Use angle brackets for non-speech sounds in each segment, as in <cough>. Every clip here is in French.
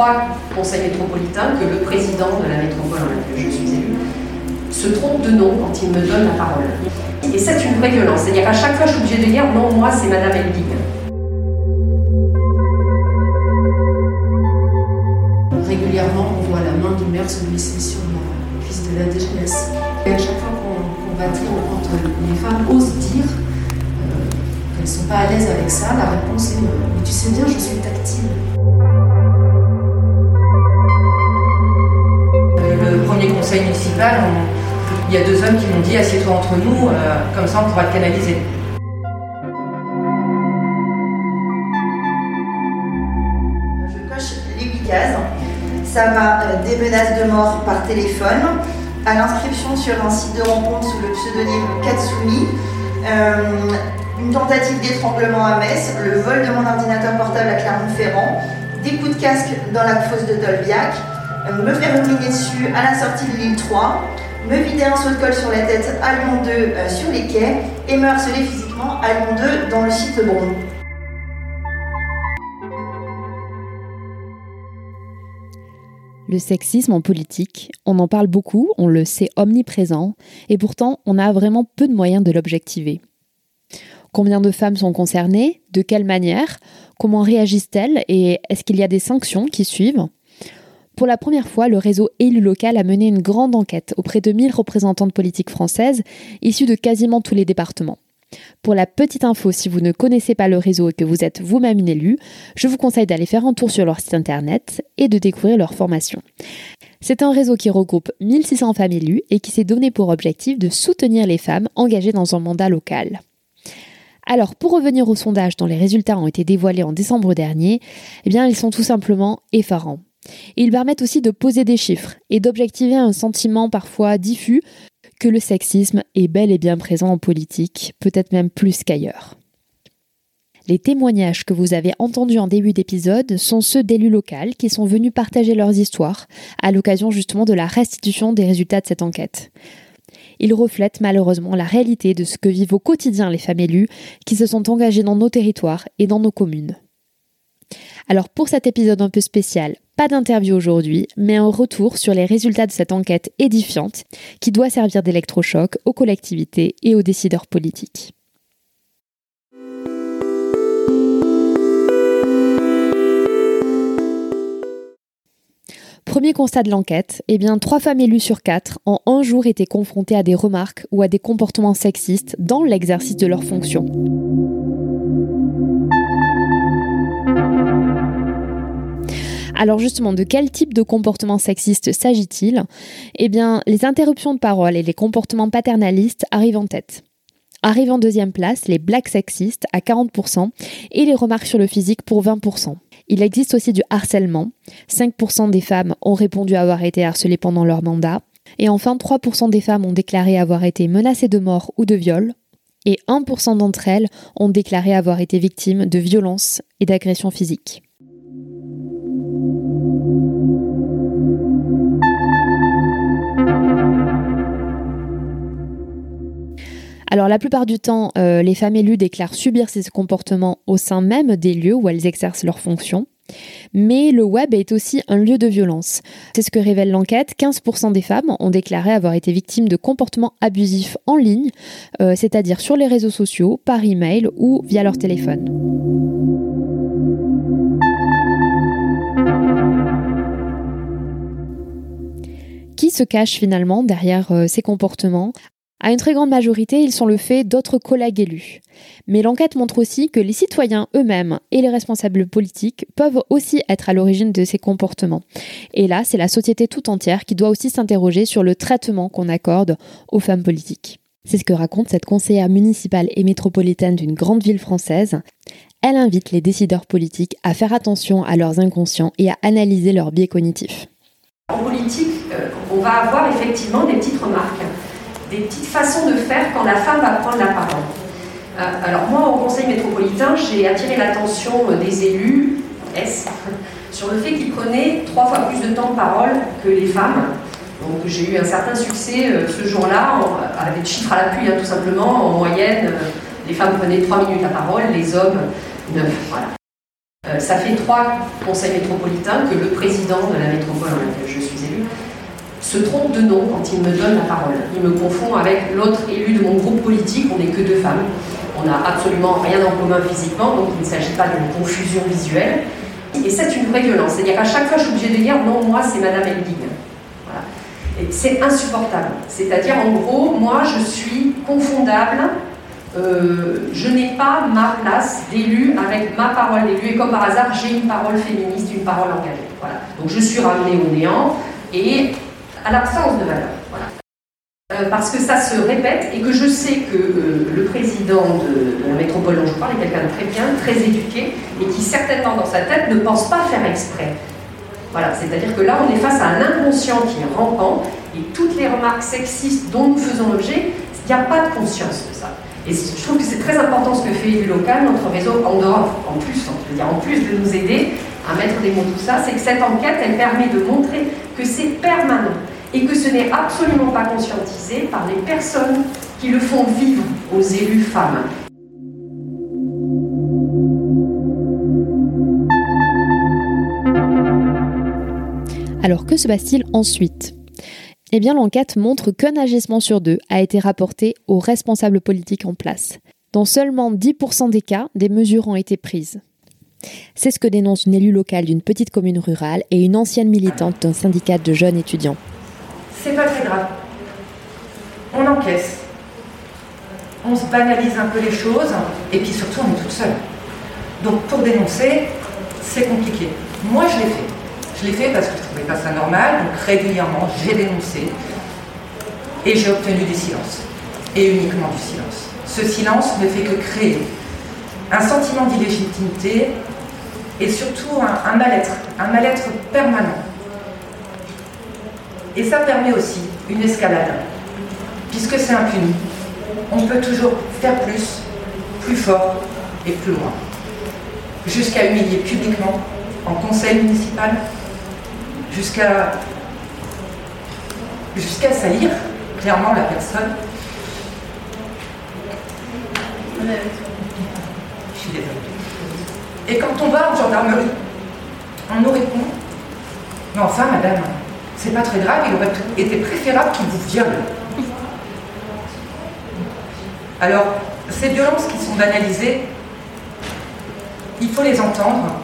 Trois conseils métropolitains que le président de la métropole dans laquelle je suis élue se trompe de nom quand il me donne la parole. Et c'est une vraie violence. C'est-à-dire qu'à chaque fois, je suis obligée de dire non, moi, c'est Madame Elbig. Régulièrement, on voit la main du maire se glisser sur la cuisse de la DGS. Et à chaque fois qu'on va dire, quand les femmes osent dire euh, qu'elles ne sont pas à l'aise avec ça, la réponse est Mais tu sais bien, je suis tactile. Municipal, il y a deux hommes qui m'ont dit assieds-toi entre nous, euh, comme ça on pourra te canaliser. Je coche les 8 cases. Ça va euh, des menaces de mort par téléphone à l'inscription sur un site de rencontre sous le pseudonyme Katsumi, euh, une tentative d'étranglement à Metz, le vol de mon ordinateur portable à Clermont-Ferrand, des coups de casque dans la fosse de Dolbiac, euh, me faire ruminer dessus à la sortie de l'île 3, me vider un saut de colle sur la tête à Lyon 2 euh, sur les quais et me harceler physiquement à Lyon 2 dans le site Bron. Le sexisme en politique, on en parle beaucoup, on le sait omniprésent, et pourtant on a vraiment peu de moyens de l'objectiver. Combien de femmes sont concernées? De quelle manière? Comment réagissent-elles? Et est-ce qu'il y a des sanctions qui suivent? Pour la première fois, le réseau élu local a mené une grande enquête auprès de 1000 représentantes politiques françaises issues de quasiment tous les départements. Pour la petite info, si vous ne connaissez pas le réseau et que vous êtes vous-même une élue, je vous conseille d'aller faire un tour sur leur site internet et de découvrir leur formation. C'est un réseau qui regroupe 1600 femmes élues et qui s'est donné pour objectif de soutenir les femmes engagées dans un mandat local. Alors, pour revenir au sondage dont les résultats ont été dévoilés en décembre dernier, eh bien, ils sont tout simplement effarants. Ils permettent aussi de poser des chiffres et d'objectiver un sentiment parfois diffus que le sexisme est bel et bien présent en politique, peut-être même plus qu'ailleurs. Les témoignages que vous avez entendus en début d'épisode sont ceux d'élus locaux qui sont venus partager leurs histoires à l'occasion justement de la restitution des résultats de cette enquête. Ils reflètent malheureusement la réalité de ce que vivent au quotidien les femmes élues qui se sont engagées dans nos territoires et dans nos communes. Alors pour cet épisode un peu spécial, pas d'interview aujourd'hui, mais un retour sur les résultats de cette enquête édifiante qui doit servir d'électrochoc aux collectivités et aux décideurs politiques. Premier constat de l'enquête, eh trois femmes élues sur quatre en un jour étaient confrontées à des remarques ou à des comportements sexistes dans l'exercice de leurs fonctions. Alors justement, de quel type de comportement sexiste s'agit-il? Eh bien, les interruptions de parole et les comportements paternalistes arrivent en tête. Arrivent en deuxième place les blagues sexistes à 40% et les remarques sur le physique pour 20%. Il existe aussi du harcèlement. 5% des femmes ont répondu avoir été harcelées pendant leur mandat. Et enfin, 3% des femmes ont déclaré avoir été menacées de mort ou de viol. Et 1% d'entre elles ont déclaré avoir été victimes de violences et d'agressions physiques. La plupart du temps, euh, les femmes élues déclarent subir ces comportements au sein même des lieux où elles exercent leurs fonctions. Mais le web est aussi un lieu de violence. C'est ce que révèle l'enquête. 15% des femmes ont déclaré avoir été victimes de comportements abusifs en ligne, euh, c'est-à-dire sur les réseaux sociaux, par email ou via leur téléphone. Qui se cache finalement derrière euh, ces comportements? À une très grande majorité, ils sont le fait d'autres collègues élus. Mais l'enquête montre aussi que les citoyens eux-mêmes et les responsables politiques peuvent aussi être à l'origine de ces comportements. Et là, c'est la société tout entière qui doit aussi s'interroger sur le traitement qu'on accorde aux femmes politiques. C'est ce que raconte cette conseillère municipale et métropolitaine d'une grande ville française. Elle invite les décideurs politiques à faire attention à leurs inconscients et à analyser leurs biais cognitifs. En politique, euh, on va avoir effectivement des petites remarques des petites façons de faire quand la femme va prendre la parole. Euh, alors moi, au Conseil métropolitain, j'ai attiré l'attention euh, des élus, S, <laughs> sur le fait qu'ils prenaient trois fois plus de temps de parole que les femmes. Donc j'ai eu un certain succès euh, ce jour-là, avec des chiffres à l'appui, hein, tout simplement. En moyenne, les femmes prenaient trois minutes la parole, les hommes neuf. Ça fait trois conseils métropolitains que le président de la métropole dans laquelle je suis élue se trompe de nom quand il me donne la parole. Il me confond avec l'autre élu de mon groupe politique, on n'est que deux femmes. On n'a absolument rien en commun physiquement, donc il ne s'agit pas d'une confusion visuelle. Et c'est une vraie violence. C'est-à-dire qu'à chaque fois, je suis obligée de dire non, moi, c'est Madame Elbig. Voilà. C'est insupportable. C'est-à-dire, en gros, moi, je suis confondable. Euh, je n'ai pas ma place d'élu avec ma parole d'élu. Et comme par hasard, j'ai une parole féministe, une parole engagée. Voilà. Donc je suis ramenée au néant. Et à l'absence de valeur. Euh, parce que ça se répète et que je sais que euh, le président de, la métropole dont je parle est quelqu'un de très bien, très éduqué et qui certainement dans sa tête ne pense pas faire exprès. Voilà, c'est-à-dire que là on est face à un inconscient qui est rampant et toutes les remarques sexistes dont nous faisons l'objet, il n'y a pas de conscience de ça. Et je trouve que c'est très important ce que fait élu local, notre réseau en dehors, en plus, je veux dire, en plus de nous aider à mettre des mots tout ça, c'est que cette enquête, elle permet de montrer que c'est permanent et que ce n'est absolument pas conscientisé par les personnes qui le font vivre aux élus femmes. Alors que se passe-t-il ensuite? Eh bien l'enquête montre qu'un agissement sur deux a été rapporté aux responsables politiques en place. Dans seulement 10% des cas, des mesures ont été prises. C'est ce que dénonce une élue locale d'une petite commune rurale et une ancienne militante d'un syndicat de jeunes étudiants c'est pas très grave. On encaisse. On se banalise un peu les choses, et puis surtout on est toute seule. Donc pour dénoncer, c'est compliqué. Moi je l'ai fait. Je l'ai fait parce que je ne trouvais pas ça normal, donc régulièrement j'ai dénoncé et j'ai obtenu du silence. Et uniquement du silence. Ce silence ne fait que créer un sentiment d'illégitimité et surtout un, un mal-être, un mal-être permanent. Et ça permet aussi une escalade, puisque c'est impuni. On peut toujours faire plus, plus fort et plus loin. Jusqu'à humilier publiquement, en conseil municipal, jusqu'à jusqu'à salir clairement la personne. Je suis désolée. Et quand on va en gendarmerie, on nous répond Mais enfin, madame, c'est pas très grave, il aurait été préférable qu'il vous viole. Alors, ces violences qui sont banalisées, il faut les entendre.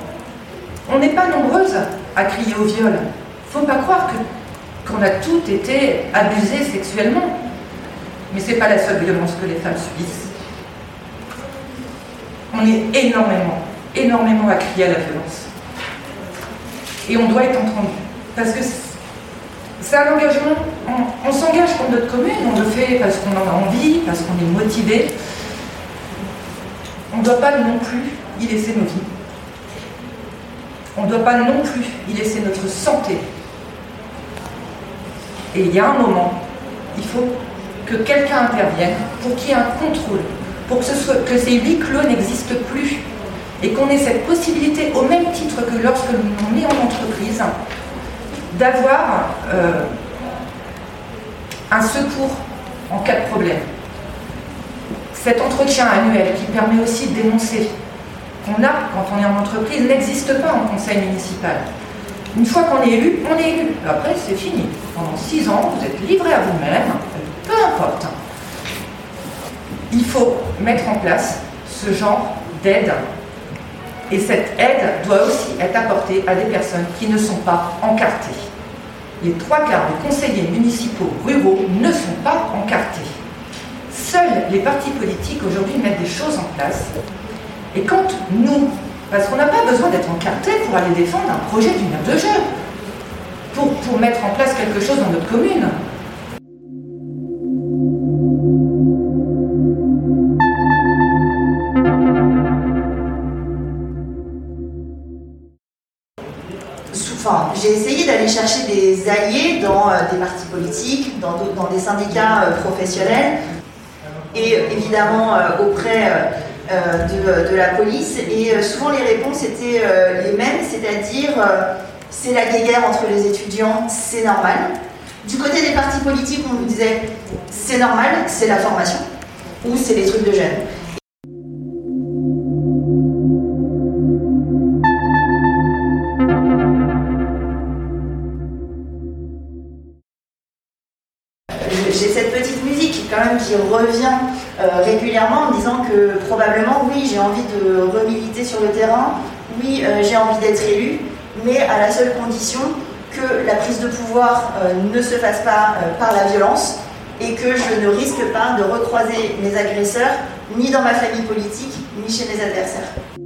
On n'est pas nombreuses à crier au viol. Faut pas croire qu'on a toutes été abusées sexuellement. Mais ce n'est pas la seule violence que les femmes subissent. On est énormément, énormément à crier à la violence. Et on doit être entendu. Parce que c'est un engagement, on, s'engage pour notre commune, on le fait parce qu'on en a envie, parce qu'on est motivé. On ne doit pas non plus y laisser nos vies. On ne doit pas non plus y laisser notre santé. Et il y a un moment, il faut que quelqu'un intervienne pour qu'il y ait un contrôle, pour que, ce soit, que ces huit clos n'existent plus et qu'on ait cette possibilité, au même titre que lorsque nous met en entreprise, d'avoir euh, un secours en cas de problème. Cet entretien annuel qui permet aussi de dénoncer qu'on a quand on est en entreprise n'existe pas en conseil municipal. Une fois qu'on est élu, on est élu. Après, c'est fini. Pendant six ans, vous êtes livré à vous-même, peu importe. Il faut mettre en place ce genre d'aide. Et cette aide doit aussi être apportée à des personnes qui ne sont pas encartées. Les trois quarts des conseillers municipaux ruraux ne sont pas encartés. Seuls les partis politiques aujourd'hui mettent des choses en place. Et quand nous parce qu'on n'a pas besoin d'être encarté pour aller défendre un projet d'une heure de jeu, pour, pour mettre en place quelque chose dans notre commune. Chercher des alliés dans euh, des partis politiques, dans, des syndicats euh, professionnels, et évidemment euh, auprès euh, de, la police. Et souvent les réponses étaient les mêmes, c'est-à-dire c'est la guéguerre entre les étudiants, c'est normal. Du côté des partis politiques, on nous disait c'est normal, c'est la formation, ou c'est les trucs de jeunes. Qui revient euh, régulièrement en disant que probablement, oui, j'ai envie de remiliter sur le terrain, oui, euh, j'ai envie d'être élu, mais à la seule condition que la prise de pouvoir euh, ne se fasse pas par la violence et que je ne risque pas de recroiser mes agresseurs ni dans ma famille politique, ni chez mes adversaires.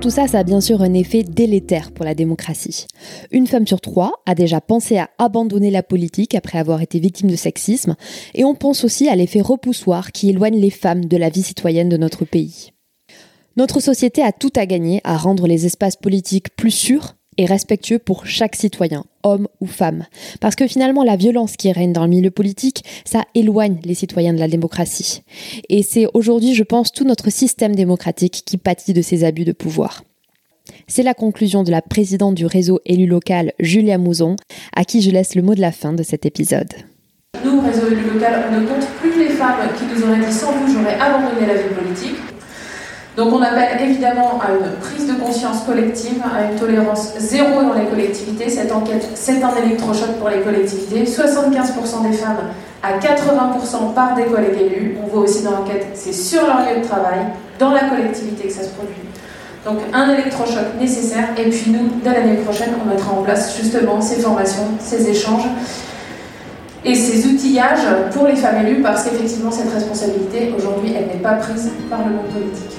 Tout ça, ça a bien sûr un effet délétère pour la démocratie. Une femme sur trois a déjà pensé à abandonner la politique après avoir été victime de sexisme, et on pense aussi à l'effet repoussoir qui éloigne les femmes de la vie citoyenne de notre pays. Notre société a tout à gagner à rendre les espaces politiques plus sûrs et respectueux pour chaque citoyen, homme ou femme. Parce que finalement, la violence qui règne dans le milieu politique, ça éloigne les citoyens de la démocratie. Et c'est aujourd'hui, je pense, tout notre système démocratique qui pâtit de ces abus de pouvoir. C'est la conclusion de la présidente du réseau élu local, Julia Mouzon, à qui je laisse le mot de la fin de cet épisode. Nous, réseau élu local, on ne compte plus les femmes qui nous auraient dit sans vous, j'aurais abandonné la vie politique. Donc on appelle évidemment à une prise de conscience collective, à une tolérance zéro dans les collectivités. Cette enquête, c'est un électrochoc pour les collectivités. 75% des femmes à 80% par des collègues élus. On voit aussi dans l'enquête, c'est sur leur lieu de travail, dans la collectivité que ça se produit. Donc un électrochoc nécessaire. Et puis nous, dès l'année prochaine, on mettra en place justement ces formations, ces échanges et ces outillages pour les femmes élues parce qu'effectivement cette responsabilité aujourd'hui elle n'est pas prise par le monde politique.